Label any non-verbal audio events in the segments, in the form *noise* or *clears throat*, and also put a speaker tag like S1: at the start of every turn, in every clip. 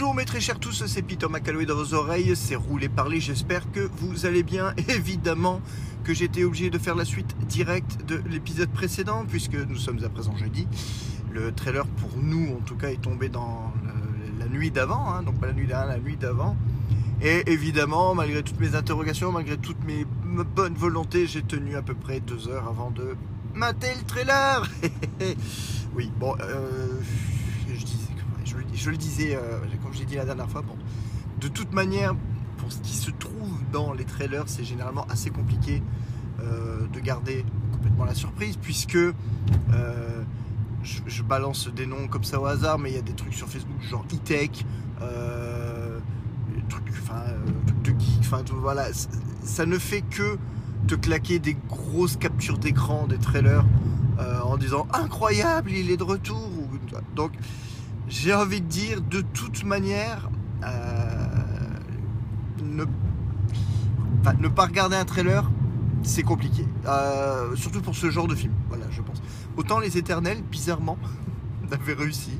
S1: Bonjour mes très chers tous, c'est Peter McCalloway dans vos oreilles, c'est Rouler Parler, j'espère que vous allez bien. *laughs* Évidemment que j'étais obligé de faire la suite directe de l'épisode précédent puisque nous sommes à présent jeudi. Le trailer pour nous en tout cas est tombé dans le- la nuit d'avant, hein, donc pas la nuit d'avant, la nuit d'avant. Et évidemment, malgré toutes mes interrogations, malgré toute mes bonnes volontés, j'ai tenu à peu près deux heures avant de mater le trailer. *laughs* oui, bon, euh, je, le- disais, euh, comme je l'ai dit la dernière fois, de toute manière, pour ce qui se trouve dans les trailers, c'est généralement assez compliqué euh, de garder complètement la surprise, puisque euh, je, balance des noms comme ça au hasard, mais il y a des trucs sur Facebook genre e-tech, trucs, de geek, voilà, ça ne fait que te claquer des grosses captures d'écran des trailers en disant incroyable, il est de retour. ou- Donc j'ai envie de dire de toute manière, euh, ne, pas regarder un trailer, c'est compliqué. Euh, surtout pour ce genre de film, voilà, je pense. Autant les éternels, bizarrement, *laughs* avaient réussi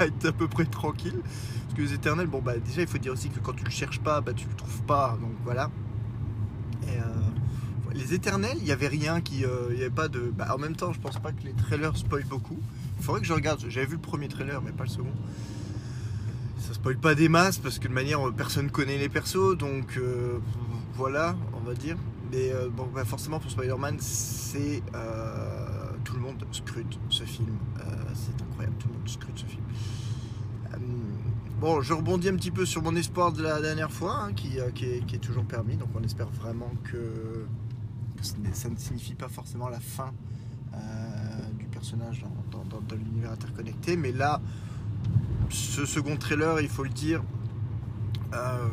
S1: à être à peu près tranquille. Parce que les éternels, bon bah déjà il faut dire aussi que quand tu le cherches pas, bah tu le trouves pas, donc voilà. Euh, les éternels, il y avait rien qui, euh, il y avait pas de. Bah, en même temps, je pense pas que les trailers spoilent beaucoup. Il faudrait que je regarde. J'avais vu le premier trailer, mais pas le second. Ça spoil pas des masses parce que de manière euh, personne connaît les persos, donc euh, voilà, on va dire. Mais bon, bah, forcément pour Spider-Man, c'est tout le monde scrute ce film. C'est incroyable, tout le monde scrute ce film. Bon, je rebondis un petit peu sur mon espoir de la dernière fois, hein, qui, est, toujours permis. Donc, on espère vraiment que, ça ne signifie pas forcément la fin euh, du personnage dans, l'univers interconnecté. Mais là, ce second trailer, il faut le dire, euh,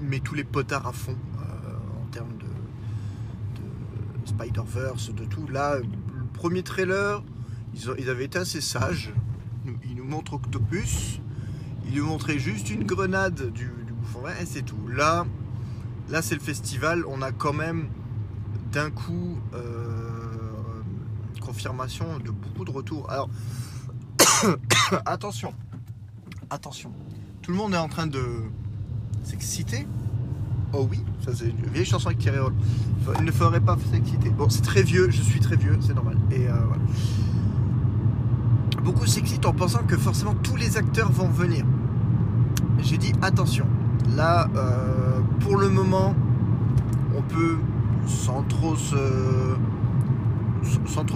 S1: met tous les potards à fond euh, en termes de, de Spider-Verse, de tout. Là, le premier trailer, ils, avaient été assez sages. Ils nous montrent Octopus. Ils nous montraient juste une grenade du, du bouffon et c'est tout. Là, là c'est le festival. On a quand même d'un coup euh, confirmation de beaucoup de retours. Alors, *coughs* attention, attention. Tout le monde est en train de s'exciter. Oh oui, ça c'est une vieille chanson avec Thierry. Il ne faudrait pas s'exciter. Bon, c'est très vieux, je suis très vieux, c'est normal. Et euh. Beaucoup s'excitent en pensant que forcément tous les acteurs vont venir. J'ai dit attention. Là, euh, pour le moment, on peut sans trop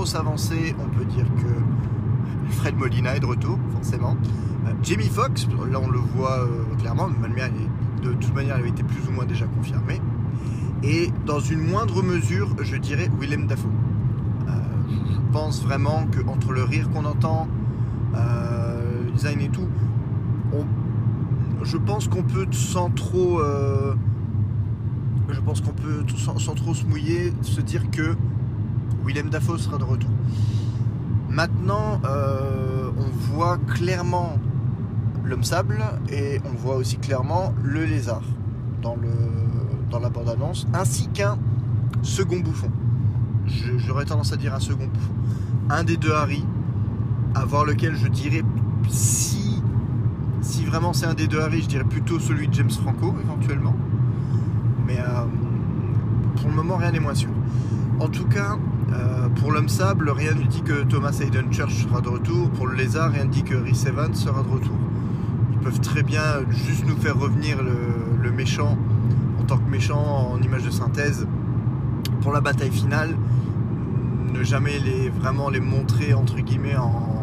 S1: s'avancer, on peut dire que Fred Molina est de retour, forcément. Euh, Jamie Foxx, là on le voit euh, clairement, de toute manière elle avait été plus ou moins déjà confirmée. Et dans une moindre mesure, je dirais Willem Dafoe. Euh, je pense vraiment que entre le rire qu'on entend, euh, le design et tout, je pense qu'on peut sans trop, euh, sans, trop se mouiller se dire que Willem Dafoe sera de retour. Maintenant, euh, on voit clairement l'homme sable et on voit aussi clairement le lézard dans, dans la bande-annonce, ainsi qu'un second bouffon. J'aurais tendance à dire un second bouffon. Un des deux Harry, à voir lequel je dirais si, si vraiment c'est un des deux Harry, je dirais plutôt celui de James Franco éventuellement. Mais euh, pour le moment, rien n'est moins sûr. En tout cas, euh, pour l'homme sable, rien ne dit que Thomas Hayden Church sera de retour. Pour le lézard, rien ne dit que Rhys Evans sera de retour. Ils peuvent très bien juste nous faire revenir le, méchant en tant que méchant en image de synthèse pour la bataille finale. Ne jamais vraiment les montrer entre guillemets en,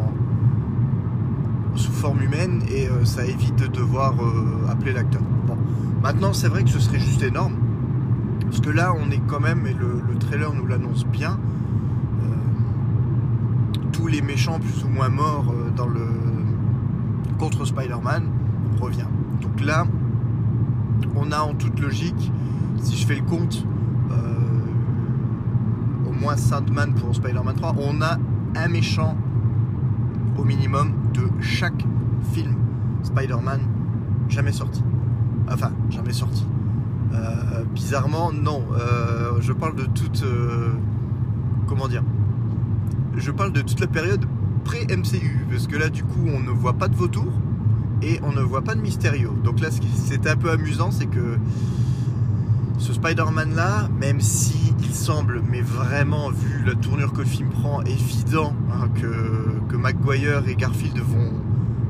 S1: sous forme humaine et euh, ça évite de devoir euh, appeler l'acteur. Bon. Maintenant, c'est vrai que ce serait juste énorme. Parce que là, on est quand même, et le, le trailer nous l'annonce bien, euh, tous les méchants plus ou moins morts dans le contre Spider-Man revient. Donc là, on a en toute logique, si je fais le compte, au moins Sandman pour Spider-Man 3, on a un méchant au minimum de chaque film Spider-Man jamais sorti. Enfin, jamais sorti. Euh, bizarrement, non. Euh, je parle de toute. euh, comment dire? Je parle de toute la période pré-MCU. Parce que là, du coup, on ne voit pas de vautour. et on ne voit pas de Mysterio. Donc là, ce qui c'était un peu amusant, c'est que ce Spider-Man là, même si il semble, mais vraiment vu la tournure que le film prend, évident hein, que, que McGuire et Garfield vont,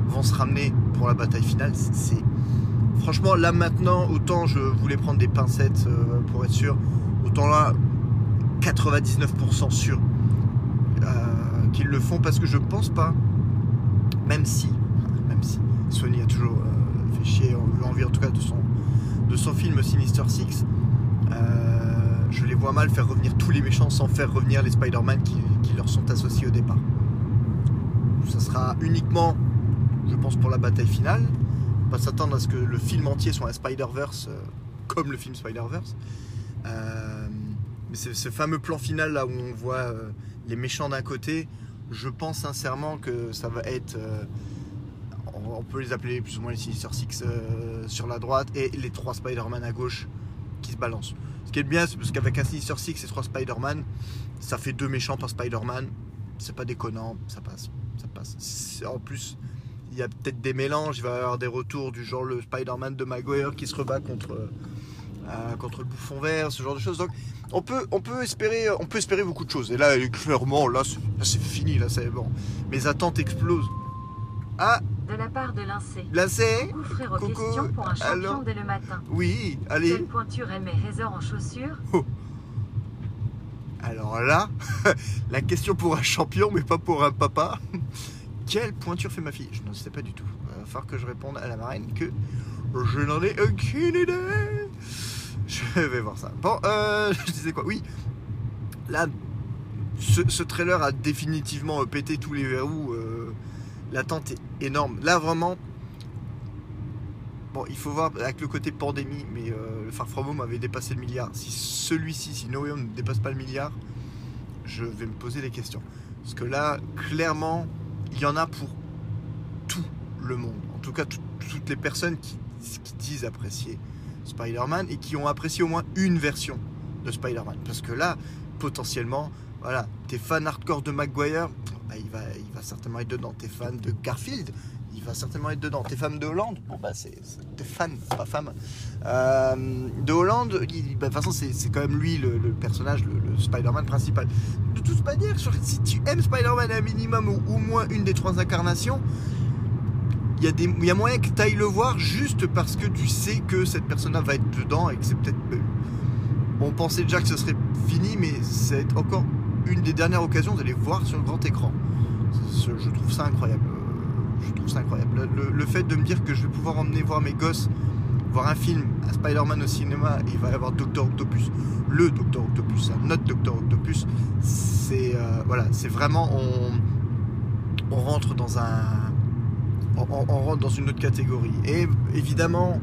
S1: vont se ramener pour la bataille finale, c'est franchement là maintenant, autant je voulais prendre des pincettes euh, pour être sûr, autant là 99% sûr euh, qu'ils le font parce que je pense pas, même si, même si Sony a toujours euh, fait chier l'envie en tout cas de son, de son film Sinister Six, je les vois mal faire revenir tous les méchants sans faire revenir les Spider-Man qui, leur sont associés au départ. Ça sera uniquement, je pense, pour la bataille finale. On va s'attendre à ce que le film entier soit un Spider-Verse, euh, comme le film Spider-Verse. Euh, mais ce fameux plan final là où on voit euh, les méchants d'un côté, je pense sincèrement que ça va être. euh, on peut les appeler plus ou moins les Sinister Six euh, sur la droite et les trois Spider-Man à gauche qui se balancent. Ce qui est bien, c'est parce qu'avec un Sinister Six et trois Spider-Man, ça fait deux méchants par Spider-Man. C'est pas déconnant, ça passe. Ça passe. En plus, il y a peut-être des mélanges, il va y avoir des retours du genre le Spider-Man de Maguire qui se rebat contre, euh, contre le bouffon vert, ce genre de choses. Donc on peut, on peut, espérer, on peut espérer beaucoup de choses. Et là, clairement, là, c'est fini, là, c'est bon. Mes attentes explosent. Ah,
S2: De la part de
S1: là c'est
S2: Coucou frérot,
S1: Coucou,
S2: question pour un champion
S1: alors
S2: dès le matin.
S1: Oui,
S2: Quelle
S1: allez.
S2: pointure aimait Heather en chaussures?
S1: Alors là, *laughs* la question pour un champion, mais pas pour un papa. *laughs* Quelle pointure fait ma fille? Je ne sais pas du tout. Il va falloir que je réponde à la marraine que je n'en ai aucune idée. *laughs* Je vais voir ça. Bon, euh, je disais quoi? Oui, là, ce, ce trailer a définitivement pété tous les verrous. euh, L'attente est énorme. Là, vraiment, bon, il faut voir avec le côté pandémie, mais euh, le Far From Home avait dépassé le milliard. Si celui-ci, si No ne dépasse pas le milliard, je vais me poser des questions. Parce que là, clairement, il y en a pour tout le monde. En tout cas, tout- toutes les personnes qui, qui disent apprécier Spider-Man et qui ont apprécié au moins une version de Spider-Man. Parce que là, potentiellement, voilà, t'es fan hardcore de Maguire, bah, il, va, certainement être dedans. T'es fan de Garfield, il va certainement être dedans. T'es fan de Hollande, bon bah c'est, t'es fan, pas femme. Euh, de Hollande, bah, de toute façon c'est, quand même lui le, personnage, le, Spider-Man principal. De toute manière, si tu aimes Spider-Man un minimum ou au moins une des trois incarnations, il y, a y a moyen que tu ailles le voir juste parce que tu sais que cette personne-là va être dedans et que c'est peut-être. On pensait déjà que ce serait fini, mais c'est encore une des dernières occasions d'aller voir sur le grand écran. Je trouve ça incroyable. Euh, Je trouve ça incroyable. Le, fait de me dire que je vais pouvoir emmener voir mes gosses voir un film, un Spider-Man au cinéma, il va y avoir Doctor Octopus, le Doctor Octopus, hein, notre Doctor Octopus, c'est euh, voilà, c'est vraiment on, rentre dans un on, rentre dans une autre catégorie. Et évidemment,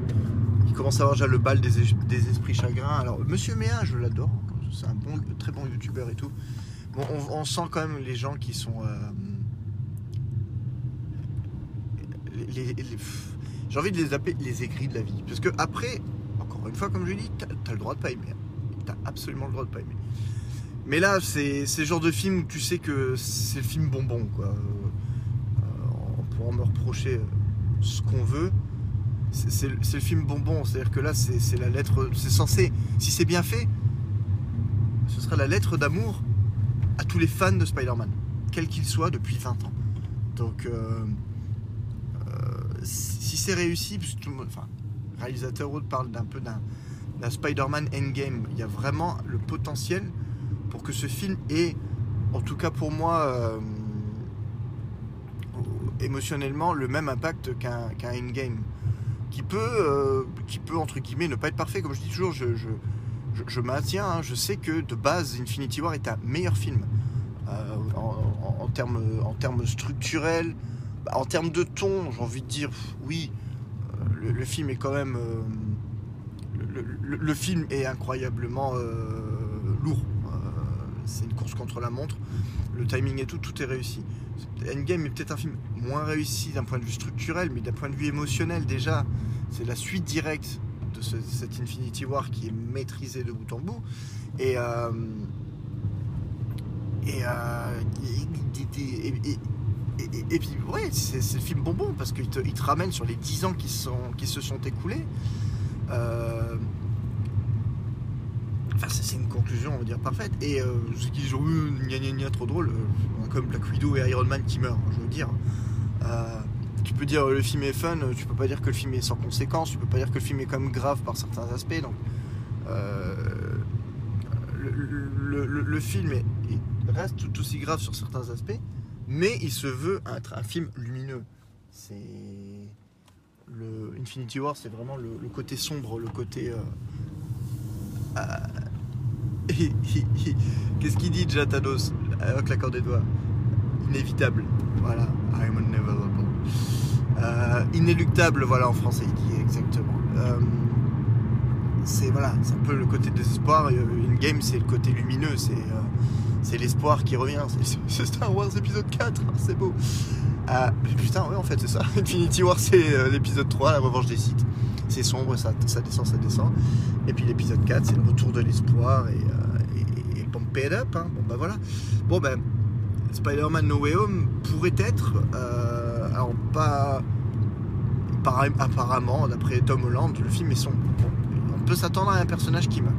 S1: il commence à avoir déjà le bal des, es- des esprits chagrins. Alors Monsieur Méa, je l'adore, c'est un bon, très bon youtubeur et tout. On, sent quand même les gens qui sont euh, j'ai envie de les appeler les aigris de la vie. Parce que après, encore une fois, comme je l'ai dit, t'as as le droit de pas aimer. T'as absolument le droit de pas aimer. Mais là, c'est le genre de film où tu sais que c'est le film bonbon, quoi. Euh, on pourra me reprocher ce qu'on veut. C'est c'est le film bonbon, c'est-à-dire que là, c'est la lettre. C'est censé, si c'est bien fait, ce sera la lettre d'amour à tous les fans de Spider-Man, quels qu'ils soient depuis 20 ans. Donc, euh, si si c'est réussi, parce que tout le monde, enfin, le réalisateur autre parle d'un peu d'un Spider-Man Endgame. Il y a vraiment le potentiel pour que ce film ait, en tout cas pour moi, euh, émotionnellement, le même impact qu'un Endgame. Qui peut, euh, qui peut, entre guillemets, ne pas être parfait. Comme je dis toujours, je, je, maintiens, hein, je sais que de base, Infinity War est un meilleur film. Euh, en, termes, en termes structurels, bah, en termes de ton, j'ai envie de dire, oui, euh, le, film est quand même. euh, le, film est incroyablement lourd. C'est une course contre la montre. Le timing et tout, tout est réussi. Endgame est peut-être un film moins réussi d'un point de vue structurel, mais d'un point de vue émotionnel déjà, c'est la suite directe de ce- cet Infinity War qui est maîtrisé de bout en bout. Et, euh, et, euh, et- et- et- puis, ouais, c'est le film bonbon parce qu'il te, il te ramène sur les 10 ans qui, sont, qui se sont écoulés. Euh, Enfin, c'est une conclusion, on va dire, parfaite. Et euh, ceux qui oui, gna gna gna, trop drôle, comme Black Widow et Iron Man qui meurent, je veux dire. Tu peux dire le film est fun, tu peux pas dire que le film est sans conséquence, tu peux pas dire que le film est quand même grave par certains aspects. Donc, euh, le, film est- est- reste tout aussi grave sur certains aspects, mais il se veut être un film lumineux. C'est Infinity War, c'est vraiment le, côté sombre, le côté. euh, euh, *laughs* Qu'est-ce qu'il dit déjà Thanos avec l'accord des doigts? Inévitable. Voilà. I'm unavailable. Euh, inéluctable, voilà en français il dit exactement. Euh, c'est voilà, c'est un peu le côté désespoir. Une game, c'est le côté lumineux, c'est euh, l'espoir qui revient. *laughs* C'est- Star Wars épisode 4, c'est beau. Euh, putain, ouais, en fait, c'est ça. *laughs* Infinity War, c'est euh, l'épisode 3, la revanche des sites. C'est sombre, ça, descend, ça descend. Et puis l'épisode 4, c'est le retour de l'espoir et, euh, et, et pump it up. hein. Bon, bah voilà. Bon, ben, Spider-Man No Way Home pourrait être, euh, alors pas. par- Apparemment, d'après Tom Holland, le film est sombre. Bon, on peut s'attendre à un personnage qui meurt.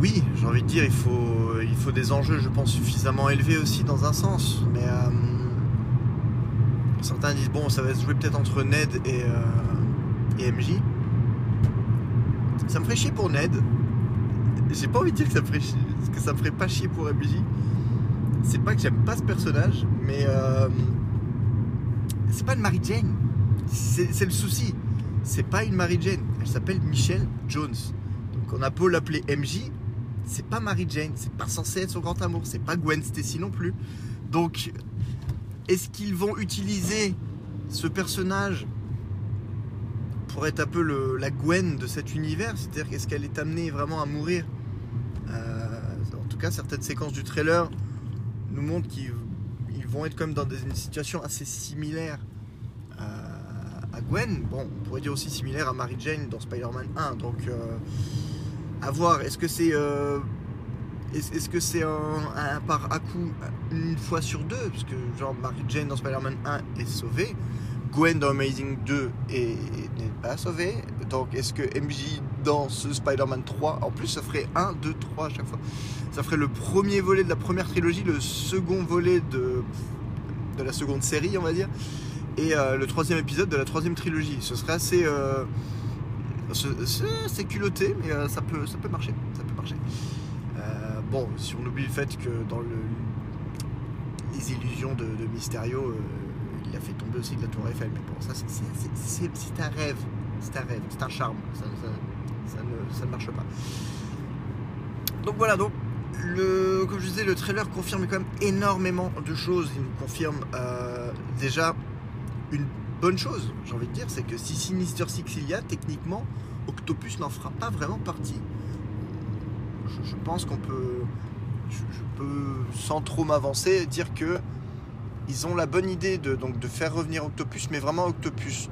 S1: Oui, j'ai envie de dire, il faut, des enjeux, je pense, suffisamment élevés aussi dans un sens. Mais euh, certains disent, bon, ça va se jouer peut-être entre Ned et, euh, et MJ. Ça me ferait chier pour Ned. J'ai pas envie de dire que ça me ferait, ça me ferait pas chier pour MJ. C'est pas que j'aime pas ce personnage, mais euh, c'est pas une Mary Jane. C'est le souci. C'est pas une Mary Jane. Elle s'appelle Michelle Jones. Donc on a beau l'appeler MJ, c'est pas Mary Jane. C'est pas censé être son grand amour. C'est pas Gwen Stacy non plus. Donc est-ce qu'ils vont utiliser ce personnage pour être un peu la Gwen de cet univers? C'est-à-dire est-ce qu'elle est amenée vraiment à mourir? Euh, En tout cas, certaines séquences du trailer nous montrent qu'ils ils vont être comme dans des, une situation assez similaire à, Gwen. Bon, on pourrait dire aussi similaire à Mary Jane dans Spider-Man 1. Donc, euh, à voir. Est-ce que c'est euh, est-ce que c'est un, par à coup une fois sur deux? Parce que genre Mary Jane dans Spider-Man 1 est sauvée. Gwen dans Amazing 2 est- n'est pas sauvée. Donc est-ce que MJ dans ce Spider-Man 3, en plus ça ferait 1, 2, 3 à chaque fois. Ça ferait le premier volet de la première trilogie, le second volet de, de la seconde série on va dire, et euh, le troisième épisode de la troisième trilogie. Ce serait assez... euh, ce- c'est culotté, mais euh, ça, peut, ça peut marcher. Ça peut marcher. Bon, si on oublie le fait que dans le, les illusions de, de Mysterio, il a fait tomber aussi de la tour Eiffel. Mais bon, ça, c'est- un rêve. C'est un rêve, c'est un charme. Ça- ça ne, ça ne marche pas. Donc voilà, donc, le, comme je disais, le trailer confirme quand même énormément de choses. Il nous confirme euh, déjà une bonne chose, j'ai envie de dire, c'est que si Sinister Six il y a, techniquement, Octopus n'en fera pas vraiment partie. Je, pense qu'on peut, je, peux, sans trop m'avancer, dire que ils ont la bonne idée de, donc, de faire revenir Octopus, mais vraiment Octopus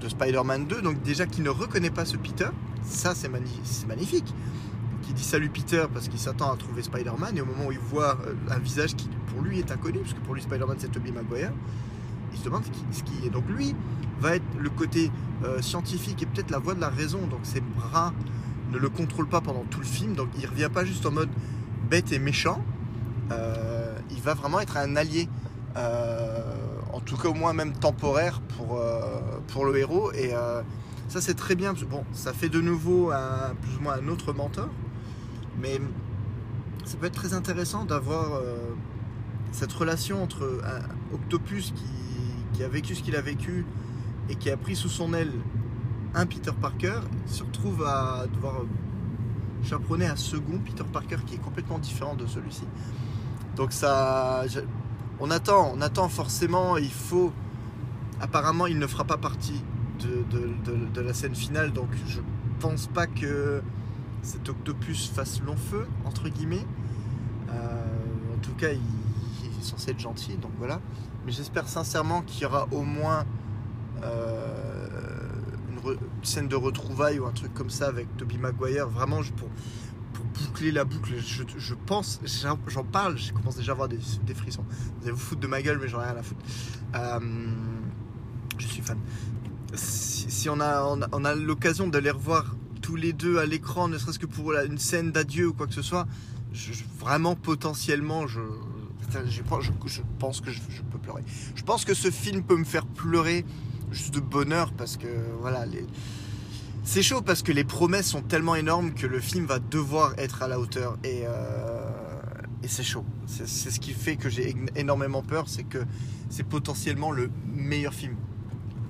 S1: de Spider-Man 2, donc déjà qui ne reconnaît pas ce Peter, ça c'est magnifique. Qui dit salut Peter parce qu'il s'attend à trouver Spider-Man, et au moment où il voit euh, un visage qui pour lui est inconnu, parce que pour lui Spider-Man c'est Tobey Maguire, il se demande ce qui, est. Donc lui va être le côté euh, scientifique et peut-être la voix de la raison, donc ses bras ne le contrôlent pas pendant tout le film, donc il revient pas juste en mode bête et méchant, Euh, il va vraiment être un allié, en tout cas au moins même temporaire pour, pour le héros, et ça c'est très bien, parce que, bon, ça fait de nouveau plus ou moins un autre mentor, mais ça peut être très intéressant d'avoir euh, cette relation entre un Octopus qui, a vécu ce qu'il a vécu et qui a pris sous son aile un Peter Parker, se retrouve à devoir chaperonner un second Peter Parker qui est complètement différent de celui-ci. Donc ça, on attend, on attend forcément. Il faut, apparemment, il ne fera pas partie de- de la scène finale, donc je pense pas que cet Octopus fasse long feu entre guillemets. Euh, en tout cas, il, est censé être gentil, donc voilà. Mais j'espère sincèrement qu'il y aura au moins euh, une, scène de retrouvailles ou un truc comme ça avec Toby Maguire, vraiment pour, boucler la boucle, je, pense, j'en parle, je commence déjà à avoir des, frissons. Vous allez vous foutre de ma gueule, mais j'en ai rien à foutre. Euh, je suis fan. Si, on a, on a, on a l'occasion de les revoir tous les deux à l'écran, ne serait-ce que pour une scène d'adieu ou quoi que ce soit, vraiment potentiellement, je, je, pense- que je, peux pleurer. Je pense que ce film peut me faire pleurer juste de bonheur parce que voilà, c'est chaud parce que les promesses sont tellement énormes que le film va devoir être à la hauteur et, euh, c'est chaud. C'est ce qui fait que j'ai énormément peur, c'est que c'est potentiellement le meilleur film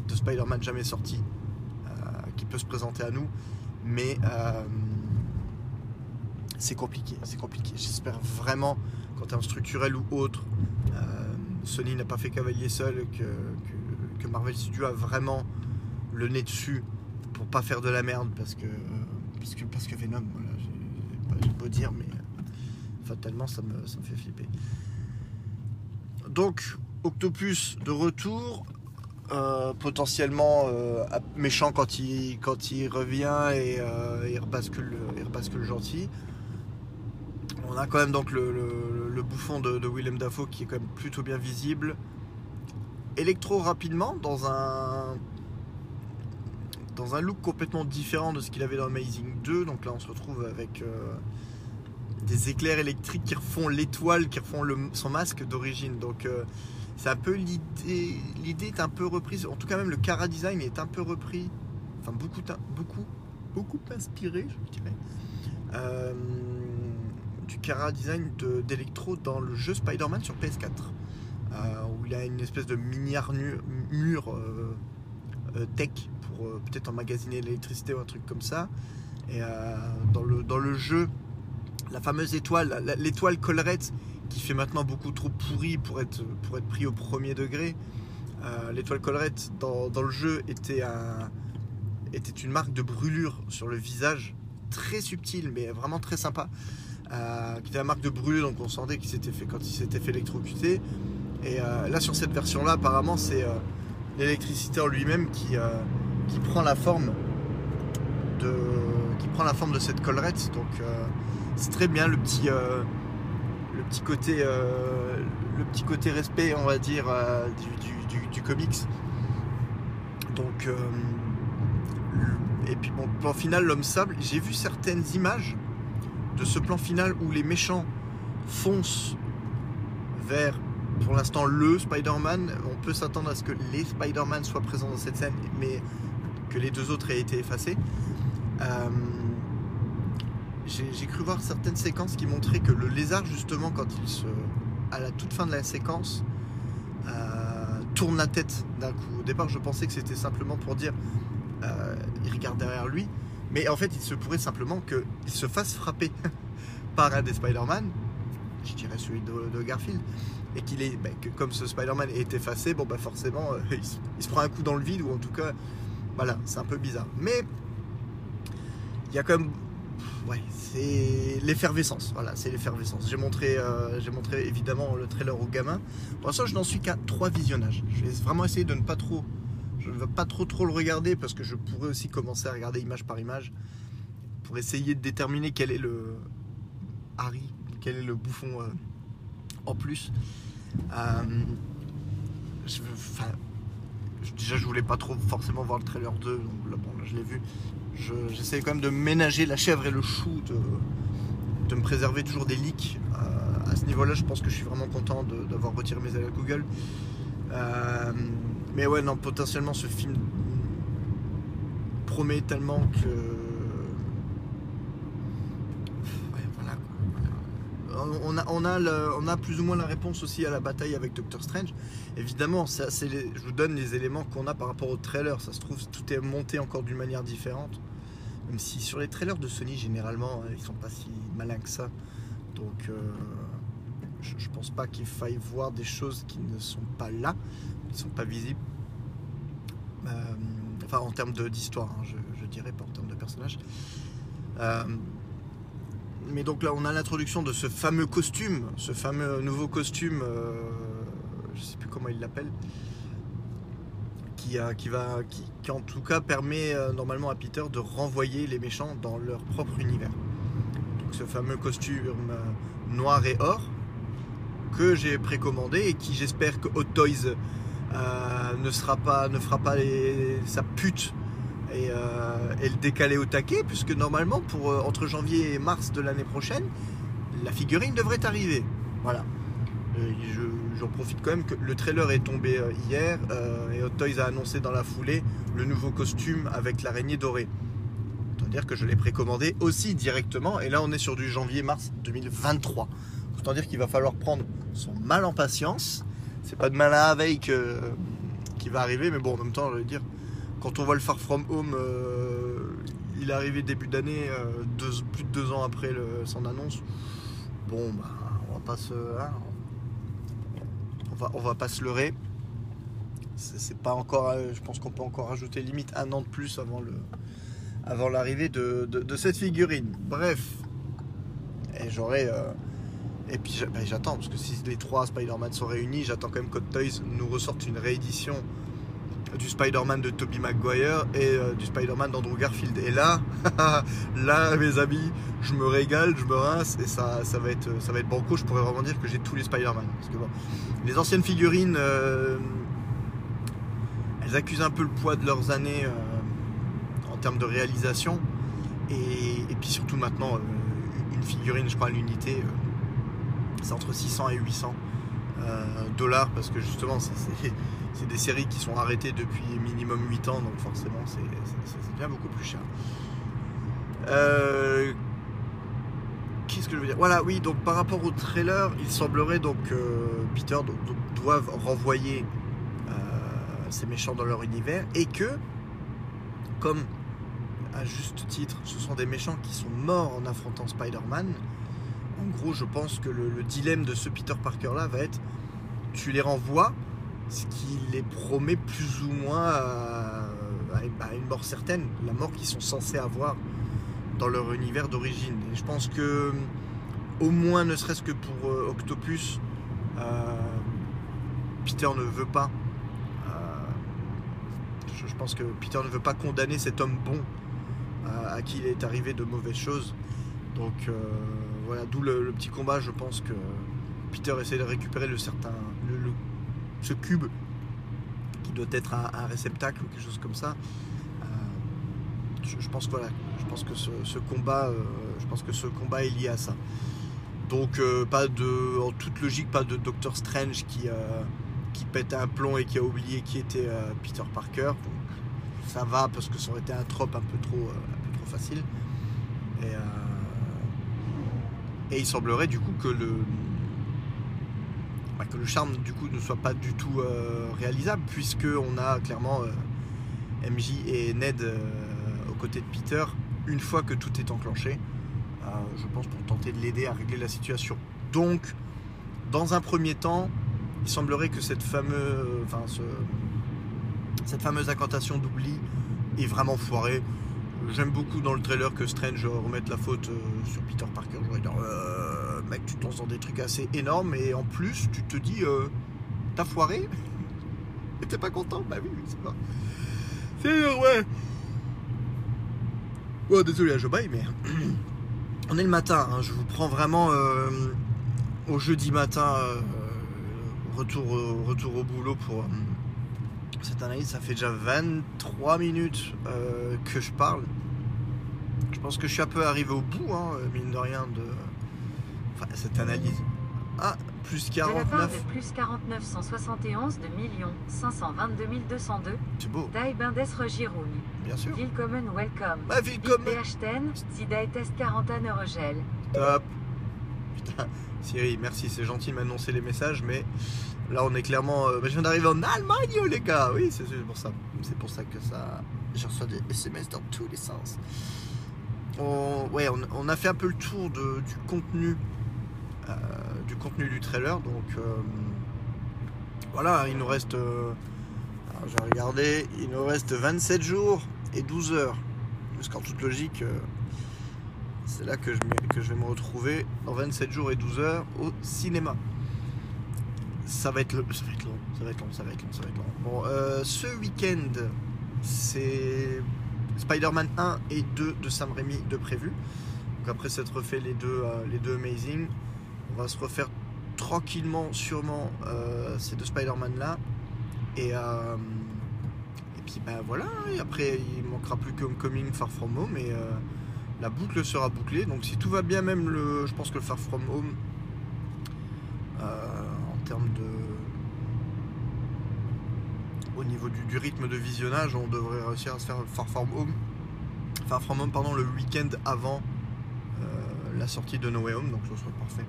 S1: de Spider-Man jamais sorti euh, qui peut se présenter à nous, mais euh, c'est compliqué, c'est compliqué. J'espère vraiment qu'en termes structurels ou autres, euh, Sony n'a pas fait cavalier seul, que, que, Marvel Studios a vraiment le nez dessus pour pas faire de la merde parce que parce que, parce que Venom, voilà, j'ai- beau dire, mais euh, fatalement ça me, ça me fait flipper. Donc Octopus de retour, euh, potentiellement euh, méchant quand il, revient et euh, il, rebascule, il gentil. On a quand même donc le, bouffon de, Willem Dafoe qui est quand même plutôt bien visible. Electro rapidement dans un look complètement différent de ce qu'il avait dans Amazing 2. Donc là on se retrouve avec des éclairs électriques qui refont l'étoile, qui refont son masque d'origine. Donc euh, c'est un peu l'idée. L'idée est un peu reprise. En tout cas même le cara design est un peu repris. Enfin beaucoup, beaucoup, beaucoup inspiré, je dirais. Euh, du cara design de- d'Electro dans le jeu Spider-Man sur PS4. euh, où il a une espèce de mini armure mur euh, tech pour peut-être emmagasiner l'électricité ou un truc comme ça. Et dans, le, dans le jeu, la fameuse étoile, l'étoile collerette qui fait maintenant beaucoup trop pourri pour être, pour être pris au premier degré. Euh, l'étoile collerette dans, dans le jeu était, un, était une marque de brûlure sur le visage, très subtile mais vraiment très sympa. Euh, qui était la marque de brûlure, donc on sentait qu'il s'était fait quand il s'était fait électrocuter. Et euh, là sur cette version là, apparemment c'est euh, l'électricité en lui-même qui, qui prend la forme de qui prend la forme de cette collerette. Donc c'est très bien le petit petit côté euh, le petit côté respect on va dire euh, du, comics. Donc euh, et puis bon plan final l'homme sable. J'ai vu certaines images de ce plan final où les méchants foncent vers pour l'instant le Spider-Man. On peut s'attendre à ce que les Spider-Man soient présents dans cette scène, mais que les deux autres aient été effacés. J'ai cru voir certaines séquences qui montraient que le lézard, justement, quand il se. à la toute fin de la séquence, euh, tourne la tête d'un coup. Au départ, je pensais que c'était simplement pour dire euh, il regarde derrière lui, mais en fait, il se pourrait simplement qu'il se fasse frapper *laughs* par un des Spider-Man, je dirais celui de, Garfield, et qu'il est, bah, que comme ce Spider-Man est effacé, bon bah forcément, euh, il, se, il se prend un coup dans le vide, ou en tout cas, voilà, c'est un peu bizarre. Mais il y a quand même, ouais, c'est l'effervescence, voilà, c'est l'effervescence. J'ai montré, euh, montré évidemment le trailer aux gamins. Pour l'instant, je n'en suis qu'à trois visionnages. Je vais vraiment essayer de ne pas trop, je ne vais pas trop trop le regarder parce que je pourrais aussi commencer à regarder image par image pour essayer de déterminer quel est le Harry, quel est le bouffon euh, en plus. Euh, enfin, déjà, je voulais pas trop forcément voir le trailer 2, donc là, bon, là, je l'ai vu. Je- J'essaie quand même de ménager la chèvre et le chou, de, de me préserver toujours des leaks. Euh, à ce niveau-là, je pense que je suis vraiment content d'avoir retiré mes ailes à Google. Euh, mais ouais, non, potentiellement, ce film promet tellement que. Ouais, voilà, quoi. Voilà. On a, plus ou moins la réponse aussi à la bataille avec Doctor Strange. Évidemment, je vous donne les éléments qu'on a par rapport au trailer. Ça se trouve, tout est monté encore d'une manière différente. Même si sur les trailers de Sony, généralement, ils sont pas si malins que ça. Donc, euh, je, je pense pas qu'il faille voir des choses qui ne sont pas là, qui ne sont pas visibles. Euh, enfin, en termes d'histoire, hein, je, je dirais, pas en termes de personnages. Euh, mais donc là, on a l'introduction de ce fameux costume, ce fameux nouveau costume, euh, je sais plus comment il l'appelle, qui, qui va, qui, en tout cas permet euh, normalement à Peter de renvoyer les méchants dans leur propre univers. Donc ce fameux costume euh, noir et or que j'ai précommandé et qui j'espère que Hot Toys euh, ne, sera pas, ne fera pas sa pute et, euh, et le décaler au taquet, puisque normalement, pour, euh, entre janvier et mars de l'année prochaine, la figurine devrait arriver. Voilà. Euh, je- J'en profite quand même que le trailer est tombé hier et Hot Toys a annoncé dans la foulée le nouveau costume avec l'araignée dorée. Autant dire que je l'ai précommandé aussi directement et là on est sur du janvier-mars 2023. Autant dire qu'il va falloir prendre son mal en patience. C'est pas de mal à la veille que- qui va arriver, mais bon en même temps je veux dire, quand on voit le Far From Home, euh, il est arrivé début d'année, euh, plus de deux ans après son annonce. Bon bah on va pas se. hein, on va, on va pas se leurrer. C'est pas encore. euh, Je pense qu'on peut encore rajouter limite un an de plus avant le, avant l'arrivée de, cette figurine. Bref, et et puis ben, j'attends parce que si les trois Spider-Man sont réunis, j'attends quand même que Toys nous ressorte une réédition du Spider-Man de Tobey Maguire et euh, du Spider-Man d'Andrew Garfield. Et là, *laughs* là, mes amis, je me régale, je me rince et ça, ça va être, ça va être banco. Je pourrais vraiment dire que j'ai tous les Spider-Man. Les anciennes figurines, euh, elles accusent un peu le poids de leurs années euh, en termes de réalisation. Et, puis surtout maintenant, une figurine, je crois, l'unité, c'est entre 600 et 800 euh, dollars parce que justement, c'est- c'est des séries qui sont arrêtées depuis minimum 8 ans, donc forcément, c'est bien beaucoup plus cher. Euh, Qu'est-ce que je veux dire? Voilà, oui, donc par rapport au trailer, il semblerait donc que Peter do- do- doivent renvoyer euh, ces méchants dans leur univers et que, comme à juste titre, ce sont des méchants qui sont morts en affrontant Spider-Man, en gros, je pense que le, le dilemme de ce Peter Parker-là va être tu les renvoies, ce qui les promet plus ou moins à, une- mort certaine, la mort qu'ils sont censés avoir dans leur univers d'origine. Et je pense que, au moins, ne serait-ce que pour euh, Octopus, euh, Peter ne veut pas. euh, je, pense que Peter ne veut pas condamner cet homme bon à qui il est arrivé de mauvaises choses. Donc voilà, d'où le, petit combat. Je pense que Peter essaie de récupérer le certain, ce cube qui doit être un, réceptacle ou quelque chose comme ça. Euh, je, pense que voilà, je pense que ce, combat, euh, je pense que ce combat est lié à ça. Donc euh, pas de, en toute logique, pas de Doctor Strange qui qui pète un plomb et qui a oublié qui était Peter Parker. Donc ça va parce que ça aurait été un trope un peu trop, un peu trop facile. Et, et il semblerait du coup que le que le charme du coup ne soit pas du tout euh, réalisable puisque on a clairement euh, MJ et Ned euh, aux côtés de Peter une fois que tout est enclenché je pense pour tenter de l'aider à régler la situation donc dans un premier temps il semblerait que cette fameuse fameuse incantation d'oubli est vraiment foirée J'aime beaucoup dans le trailer que Strange remette la faute sur Peter Parker. Mec, tu lances dans des trucs assez énormes et en plus, tu te dis, euh, t'as foiré *laughs* Et t'es pas content Bah oui, c'est pas. C'est euh, ouais. Oh, désolé à Joe Biden, mais. *clears throat* On est le matin, hein, je vous prends vraiment euh, au jeudi matin, euh, retour, retour au boulot pour. cette analyse, ça fait déjà 23 minutes que je parle. Je pense que je suis un peu arrivé au bout, hein, mine de rien, de enfin, cette analyse. Ah, plus
S2: De la part
S1: 49,
S2: de plus 49 171 de millions 522 202,
S1: c'est beau,
S2: Die Bindes Regiroun.
S1: bien sûr.
S2: Willkommen welcome.
S1: Vie comme
S2: Beachten, Zidai Test 40 an Eurogel.
S1: top. Putain, Siri, merci, c'est gentil de m'annoncer les messages, mais là on est clairement. euh, bah, je viens d'arriver en Allemagne, oh, les gars. Oui, c'est pour ça. C'est pour ça que ça. Je reçois des SMS dans tous les sens. On, ouais, on, on a fait un peu le tour de, du contenu, du contenu du trailer. Donc euh, voilà, il nous reste. euh, alors, j'ai regardé, il nous reste 27 jours et 12 heures. Parce qu'en toute logique, euh, c'est là que je, vais me retrouver dans 27 jours et 12 heures au cinéma. Ça va être, le- ça va être long, ça va être long, ça va être long, ça va être long. Bon, euh, ce week-end, c'est Spider-Man 1 et 2 de Sam Raimi de prévu. Donc après s'être refait les deux, euh, les deux Amazing, on va se refaire tranquillement, sûrement, euh, ces deux Spider-Man là. Et, euh, et puis ben voilà, et après il manquera plus que Homecoming, Far From Home et euh, la boucle sera bouclée. Donc si tout va bien, même le, je pense que le Far From Home, en termes de. Au niveau du, rythme de visionnage, on devrait réussir à se faire Far From Home. Far From Home, pardon, le week-end avant la sortie de No Way Home, donc ce serait parfait.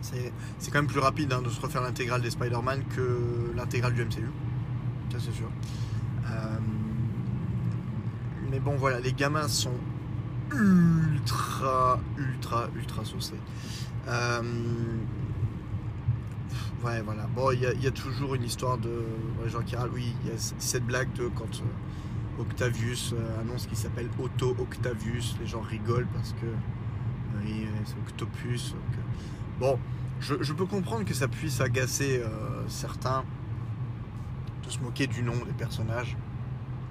S1: C'est quand même plus rapide hein, de se refaire l'intégrale des Spider-Man que l'intégrale du MCU. Ça c'est sûr. Euh, mais bon voilà, les gamins sont ultra, ultra, ultra saucés. Euh, ouais voilà. Bon, il y, a- toujours une histoire de. Oui, il y a cette blague de quand euh, Octavius annonce qu'il s'appelle Otto Octavius, les gens rigolent parce que. oui, c'est Octopus. Bon, je, peux comprendre que ça puisse agacer euh, certains de se moquer du nom des personnages.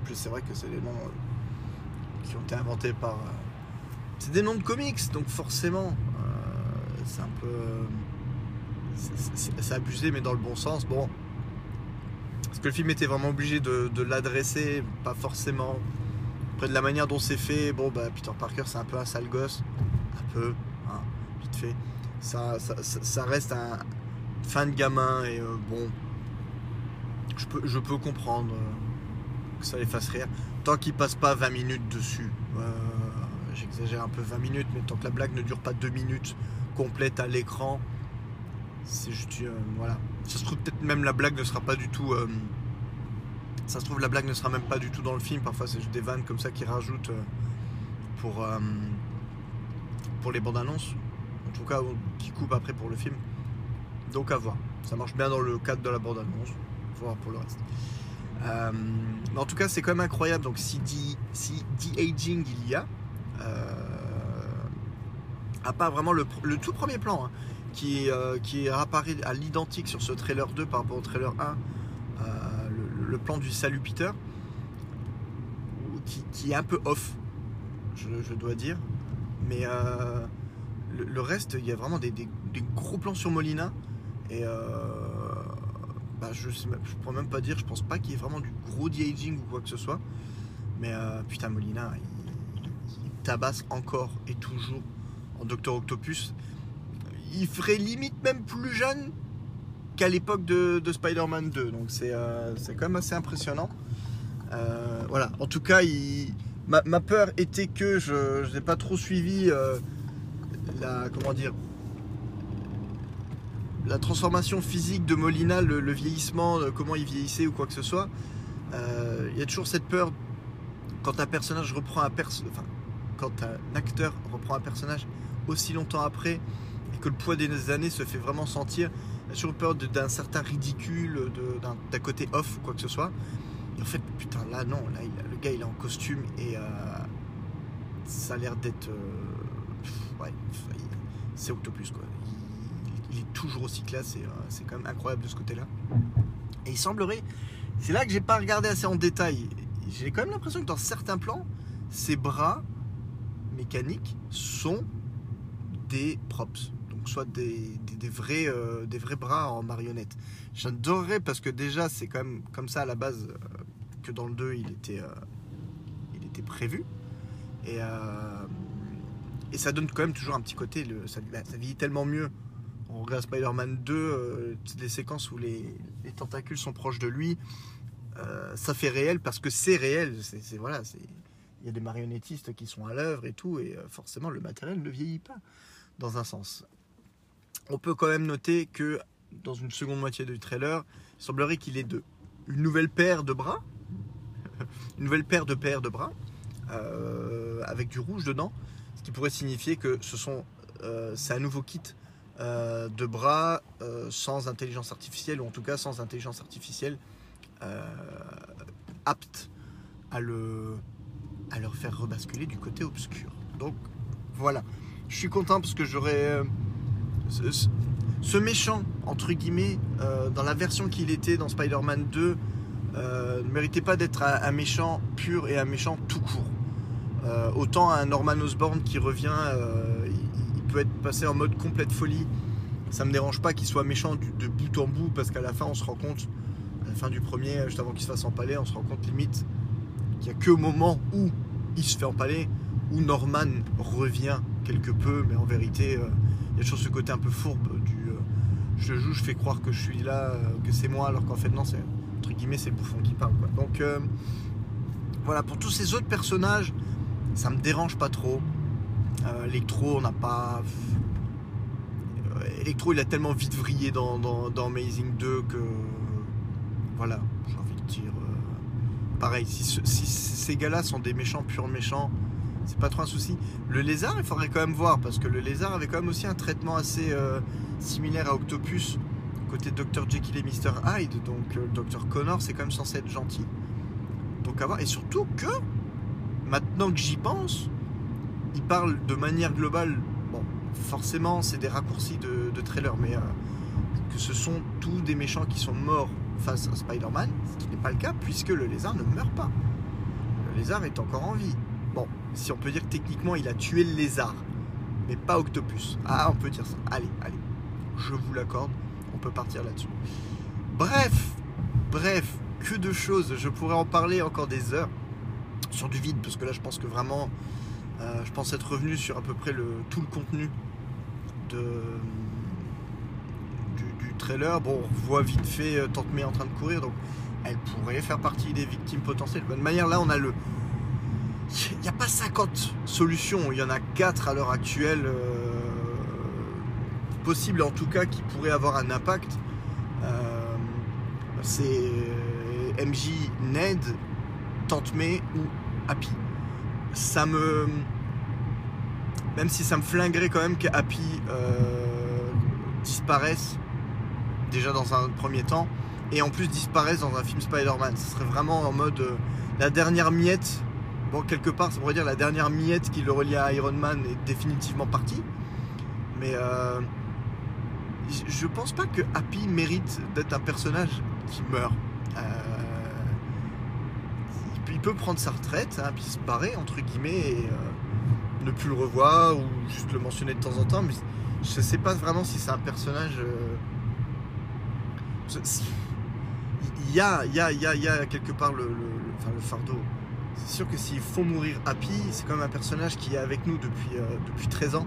S1: Puis c'est vrai que c'est des noms euh, qui ont été inventés par. euh, c'est des noms de comics, donc forcément, c'est un peu. c'est- abusé, mais dans le bon sens. Bon. Est-ce que le film était vraiment obligé de, de l'adresser? Pas forcément. Après, de la manière dont c'est fait, bon, bah, Peter Parker, c'est un peu un sale gosse. Un peu, hein, vite fait. Ça, reste un fin de gamin et euh, bon. Je peux, je peux comprendre euh, que ça les fasse rire. Tant qu'ils passent pas 20 minutes dessus. Euh, J'exagère un peu 20 minutes, mais tant que la blague ne dure pas 2 minutes complètes à l'écran, c'est juste. voilà. Ça se trouve, peut-être même la blague ne sera pas du tout. ça se trouve, la blague ne sera même pas du tout dans le film. Parfois, c'est juste des vannes comme ça qui rajoutent pour, pour les bandes annonces. En tout cas, qui coupent après pour le film. Donc, à voir. Ça marche bien dans le cadre de la bande annonce. Faut voir pour le reste. Euh, mais en tout cas, c'est quand même incroyable. Donc, si de aging il y a, euh, à part vraiment le, tout premier plan, hein, qui, euh, qui apparaît à l'identique sur ce trailer 2 par rapport au trailer 1, euh, le, plan du salut Peter, qui, est un peu off, je, je dois dire. Mais le, reste, il y a vraiment des, gros plans sur Molina. Et euh, bah, je je pourrais même pas dire, je pense pas qu'il y ait vraiment du gros de-aging ou quoi que ce soit. Mais euh, putain, Molina, il, tabasse encore et toujours en Docteur Octopus. Il ferait limite même plus jeune qu'à l'époque de, de Spider-Man 2. Donc c'est euh, c'est quand même assez impressionnant. Voilà, en tout cas, ma, peur était que je, n'ai pas trop suivi la. Comment dire la transformation physique de Molina, le, vieillissement, euh, comment il vieillissait ou quoi que ce soit, euh, il y a toujours cette peur quand un personnage reprend un perso- quand un acteur reprend un personnage aussi longtemps après et que le poids des années se fait vraiment sentir, il y a toujours peur d'un certain ridicule, d'un côté off ou quoi que ce soit. Et en fait, putain, là non, là le gars il est en costume et euh, ça a l'air d'être, ouais, c'est Octopus quoi. Il, est toujours aussi classe et euh, c'est quand même incroyable de ce côté-là. Et il semblerait, c'est là que j'ai pas regardé assez en détail. J'ai quand même l'impression que dans certains plans, ses bras mécaniques sont des props. Donc soit des, des, vrais, euh, des vrais bras en marionnette. J'adorerais parce que déjà c'est quand même comme ça à la base euh, que dans le 2 il était, euh, il était prévu. Et, et ça donne quand même toujours un petit côté, bah, ça vieillit tellement mieux. On regarde Spider-Man 2, euh, des séquences où les, les tentacules sont proches de lui. Euh, ça fait réel parce que c'est réel. Il y a des marionnettistes qui sont à l'œuvre et tout, et euh, forcément le matériel ne vieillit pas dans un sens. On peut quand même noter que dans une seconde moitié du trailer, il semblerait qu'il ait une nouvelle paire de bras, *laughs* une nouvelle paire de paires de bras, avec du rouge dedans, qui pourrait signifier que ce sont, euh, c'est un nouveau kit euh, de bras euh, sans intelligence artificielle, ou en tout cas sans intelligence artificielle apte à le, à leur faire rebasculer du côté obscur. Donc voilà, je suis content parce que j'aurais ce, méchant entre guillemets dans la version qu'il était dans Spider-Man 2 euh, ne méritait pas d'être un méchant pur et un méchant tout court. Euh, autant un Norman Osborn qui revient, euh, il, peut être passé en mode complète folie. Ça me dérange pas qu'il soit méchant de bout en bout parce qu'à la fin on se rend compte, à la fin du premier, juste avant qu'il se fasse empaler, on se rend compte limite qu'il n'y a que au moment où il se fait empaler, où Norman revient quelque peu, mais en vérité, euh, il y a toujours ce côté un peu fourbe du je joue, je fais croire que je suis là, que c'est moi, alors qu'en fait non, c'est entre guillemets c'est bouffon qui parle. Donc voilà, pour tous ces autres personnages, ça me dérange pas trop. Euh, on n'a pas. Euh, Electro, il a tellement vite vrillé dans, Amazing 2 que. Voilà, j'ai envie de dire. euh, pareil, si, ce- si ces gars-là sont des méchants, purs méchants, c'est pas trop un souci. Le lézard, il faudrait quand même voir, parce que le lézard avait quand même aussi un traitement assez euh, similaire à Octopus, côté Dr. Jekyll et Mr. Hyde. Donc, euh, Dr. Connor, c'est quand même censé être gentil. Donc, à voir. Et surtout que, maintenant que j'y pense, il parle de manière globale. Bon, forcément, c'est des raccourcis de, trailer, mais euh, que ce sont tous des méchants qui sont morts face à Spider-Man, ce qui n'est pas le cas puisque le lézard ne meurt pas. Le lézard est encore en vie. Bon, si on peut dire que techniquement il a tué le lézard, mais pas Octopus. Ah, on peut dire ça. Allez, allez, je vous l'accorde, on peut partir là-dessus. Bref, bref, que de choses. Je pourrais en parler encore des heures sur du vide, parce que là je pense que vraiment, euh, je pense être revenu sur à peu près le, tout le contenu de, du, trailer. Bon, on voit vite fait euh, Tante May en train de courir, donc elle pourrait faire partie des victimes potentielles. De bonne manière, là on a le. Il n'y a pas 50 solutions, il y en a 4 à l'heure actuelle euh, possibles en tout cas qui pourraient avoir un impact. Euh, c'est MJ, Ned, Tante ou Happy. Ça me. Même si ça me flinguerait quand même que Happy euh, disparaisse déjà dans un premier temps et en plus disparaisse dans un film Spider-Man. Ce serait vraiment en mode euh, la dernière miette. Bon, quelque part, ça pourrait dire la dernière miette qui le relie à Iron Man est définitivement partie. Mais euh, je pense pas que Happy mérite d'être un personnage qui meurt. Il peut- prendre sa retraite, hein, puis se barrer, entre guillemets, et euh, ne plus le revoir, ou juste le mentionner de temps en temps, mais je sais pas vraiment si c'est un personnage. euh, Il y a, y, a, y, a, y a quelque part le, fardeau. C'est sûr que s'il faut mourir Happy, c'est quand même un personnage qui est avec nous depuis, euh, depuis 13 ans,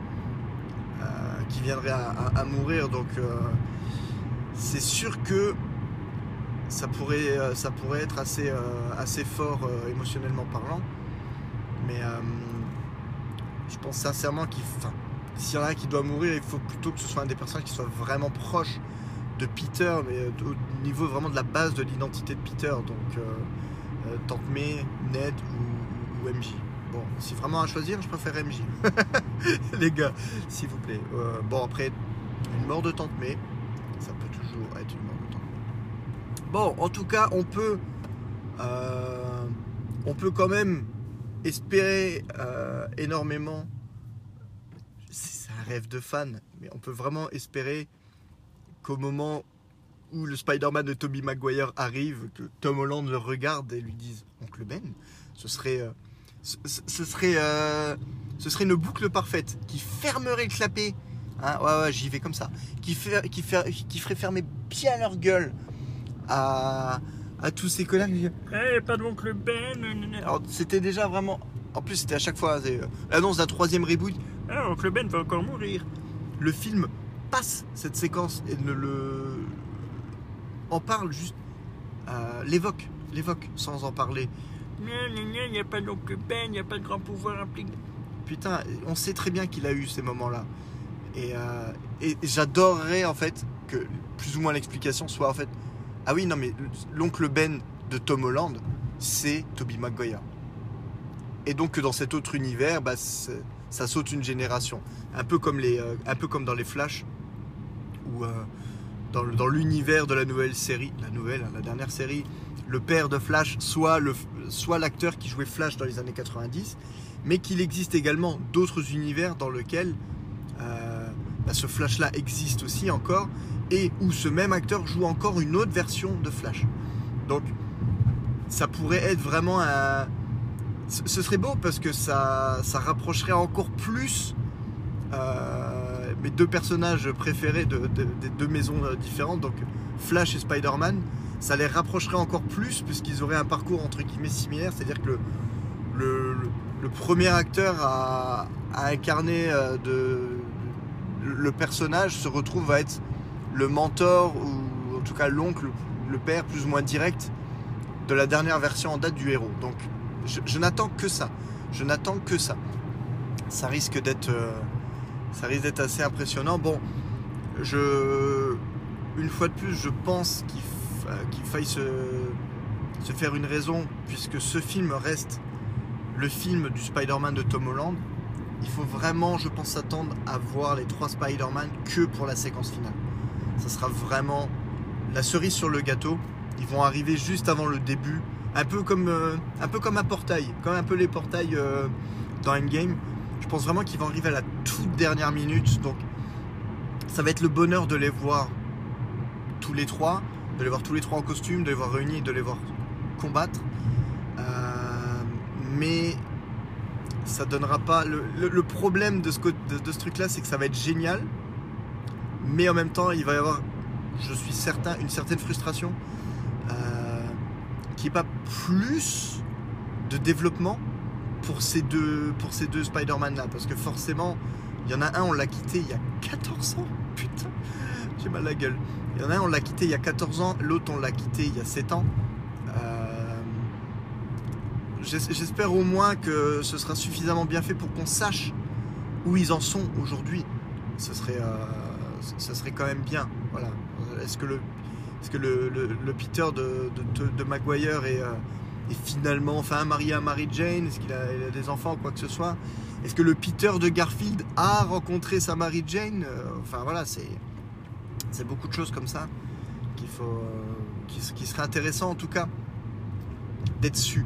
S1: qui viendrait à, à- mourir, donc c'est sûr que ça pourrait, euh, ça pourrait être assez, euh, assez fort euh, émotionnellement parlant. Mais je pense sincèrement qu'il. S'il y en a qui doit mourir, il faut plutôt que ce soit un des personnages qui soit vraiment proche de Peter, mais au niveau vraiment de la base de l'identité de Peter. Donc, euh, Tante May, Ned ou, MJ. Bon, si vraiment à choisir, je préfère MJ. *laughs* Les gars, s'il vous plaît. Bon, après, une mort de Tante May, ça peut toujours être une mort de Tante May. Bon, en tout cas, on peut, euh, on peut quand même espérer euh, énormément. C'est un rêve de fan, mais on peut vraiment espérer qu'au moment où le Spider-Man de Tobey Maguire arrive, que Tom Holland le regarde et lui dise Oncle Ben, ce serait, euh, ce, serait, ce serait une boucle parfaite qui fermerait le clapet. Hein, ouais, ouais, j'y vais comme ça. Qui, qui ferait fermer bien leur gueule à, à tous ces connards. qui-
S3: Eh, pas de l'oncle Ben.
S1: Alors, c'était déjà vraiment. En plus, c'était à chaque fois euh, l'annonce d'un troisième reboot.
S3: Ah, oncle Ben va encore mourir.
S1: Le film passe cette séquence et ne le. en parle juste. euh, l'évoque, l'évoque sans en parler.
S3: Il n'y a pas d'oncle Ben, il n'y a pas de grand pouvoir impliqué.
S1: Putain, on sait très bien qu'il a eu ces moments-là. Et, euh, et j'adorerais en fait que plus ou moins l'explication soit en fait ah oui non mais l'oncle Ben de Tom Holland c'est Toby Maguire. Et donc dans cet autre univers bah, ça saute une génération. Un peu comme, euh, dans les Flash où euh, dans, l'univers de la nouvelle série, la nouvelle, hein, la dernière série, le père de Flash soit l'acteur qui jouait Flash dans les années 90 mais qu'il existe également d'autres univers dans lesquels euh, bah, ce Flash-là existe aussi encore, et où ce même acteur joue encore une autre version de Flash. Donc, ça pourrait être vraiment un, ce serait beau parce que ça, ça rapprocherait encore plus euh, mes deux personnages préférés de, de- des deux maisons euh, différentes, donc Flash et Spider-Man. Ça les rapprocherait encore plus puisqu'ils auraient un parcours entre guillemets similaire, c'est-à-dire que le, premier acteur à, incarner euh, le personnage se retrouve à être le mentor ou en tout cas l'oncle, le père plus ou moins direct de la dernière version en date du héros. Donc je, n'attends que ça. Je n'attends que ça. Ça risque d'être, euh, ça risque d'être assez impressionnant. Bon, je, une fois de plus, je pense qu'il fa- qu'il faille se, se faire une raison, puisque ce film reste le film du Spider-Man de Tom Holland. Il faut vraiment, je pense, s'attendre à voir les trois Spider-Man que pour la séquence finale. Ça sera vraiment la cerise sur le gâteau. Ils vont arriver juste avant le début, un peu comme, euh, un, peu comme un portail, comme un peu les portails euh, dans Endgame. Je pense vraiment qu'ils vont arriver à la toute dernière minute. Donc, ça va être le bonheur de les voir tous les trois, de les voir tous les trois en costume, de les voir réunis, de les voir combattre. Euh, mais ça donnera pas. Le, problème de ce truc-là, c'est que ça va être génial, mais en même temps, il va y avoir, je suis certain, une certaine frustration euh, qui n'est pas plus de développement pour ces deux, pour ces deux Spider-Man là, parce que forcément, il y en a un, on l'a quitté il y a 14 ans, *laughs* putain, j'ai mal la gueule. Il y en a un, on l'a quitté il y a 14 ans, l'autre, on l'a quitté il y a 7 ans. Euh, j'es- J'espère au moins que ce sera suffisamment bien fait pour qu'on sache où ils en sont aujourd'hui. Ce serait, euh, ce serait quand même bien. Voilà. Est-ce que le, est-ce que le, Peter de, de, Maguire est, euh, finalement enfin marié à Mary Jane Est-ce qu'il a, des enfants ou quoi que ce soit? Est-ce que le Peter de Garfield a rencontré sa Mary Jane? Euh, Enfin voilà, c'est, c'est beaucoup de choses comme ça qu'il faut, euh, qui, qui serait intéressant en tout cas d'être su,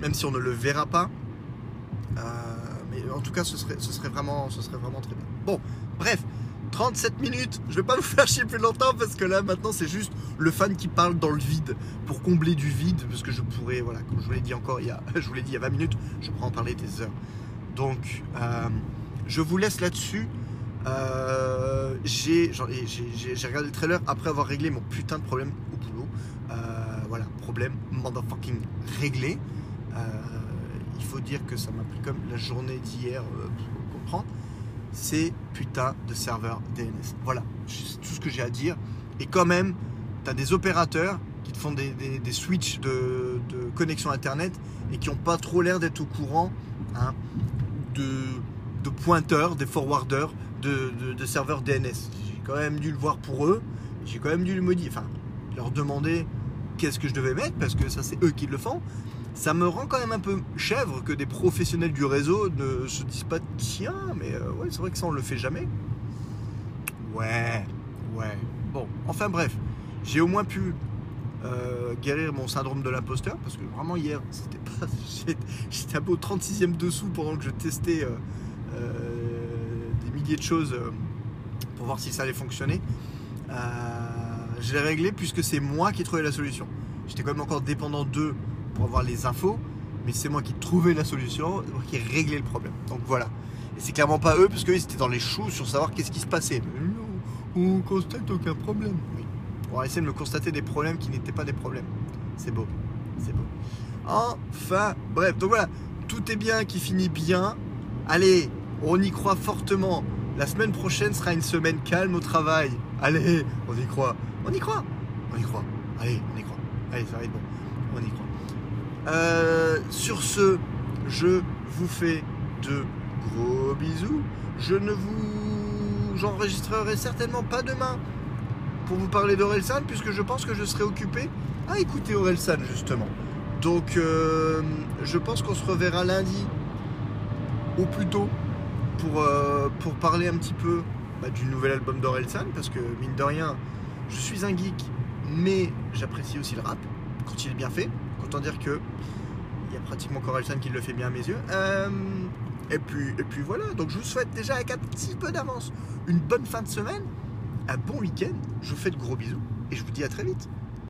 S1: même si on ne le verra pas. Euh, mais en tout cas, ce serait, ce serait vraiment, ce serait vraiment très bien. Bon, bref. 37 minutes, je vais pas vous faire chier plus longtemps parce que là maintenant c'est juste le fan qui parle dans le vide pour combler du vide parce que je pourrais, voilà, comme je vous l'ai dit encore il y a, *laughs* je vous l'ai dit il y a 20 minutes, je pourrais en parler des heures. Donc euh, je vous laisse là-dessus. Euh, j'ai regardé le trailer après avoir réglé mon putain de problème au boulot. Euh, voilà, problème motherfucking réglé. Il faut dire que ça m'a pris comme la journée d'hier pour comprendre. C'est putain de serveur DNS. Voilà, c'est tout ce que j'ai à dire. Et quand même, tu as des opérateurs qui te font des, switches de, connexion internet et qui n'ont pas trop l'air d'être au courant hein, de, pointeurs, des forwarders de, de- de serveurs DNS. J'ai quand même dû le voir pour eux. J'ai quand même dû le modifier. Enfin, leur demander qu'est-ce que je devais mettre parce que ça, c'est eux qui le font. Ça me rend quand même un peu chèvre que des professionnels du réseau ne se disent pas tiens, mais euh, ouais, c'est vrai que ça, on le fait jamais. Ouais, ouais. Bon, enfin bref, j'ai au moins pu euh, guérir mon syndrome de l'imposteur parce que vraiment hier, c'était pas. *laughs* J'étais un peu au 36e dessous pendant que je testais euh, des milliers de choses pour voir si ça allait fonctionner. Je l'ai réglé puisque c'est moi qui ai trouvé la solution. J'étais quand même encore dépendant d'eux pour avoir les infos, mais c'est moi qui trouvais la solution, c'est moi qui ai réglé le problème. Donc voilà. Et c'est clairement pas eux, parce qu'eux ils étaient dans les choux sur savoir qu'est-ce qui se passait. Mais non, on constate aucun problème. Oui. On va essayer de me constater des problèmes qui n'étaient pas des problèmes. C'est beau. C'est beau. Enfin, bref, donc voilà. Tout est bien qui finit bien. Allez, on y croit fortement. La semaine prochaine sera une semaine calme au travail. Allez, on y croit. On y croit. On y croit. Allez, on y croit. Allez, ça va être bon. Euh, sur ce, je vous fais de gros bisous. Je ne vous j'enregistrerai certainement pas demain pour vous parler d'Orelsan puisque je pense que je serai occupé à écouter Orelsan justement. Donc euh, je pense qu'on se reverra lundi au plus tôt pour, euh, pour parler un petit peu bah, du nouvel album d'Orelsan parce que mine de rien je suis un geek mais j'apprécie aussi le rap quand il est bien fait. Autant dire que il y a pratiquement qu'Orelsan qui le fait bien à mes yeux. Euh, et, puis, et puis voilà, donc je vous souhaite déjà avec un petit peu d'avance une bonne fin de semaine, un bon week-end. Je vous fais de gros bisous et je vous dis à très vite.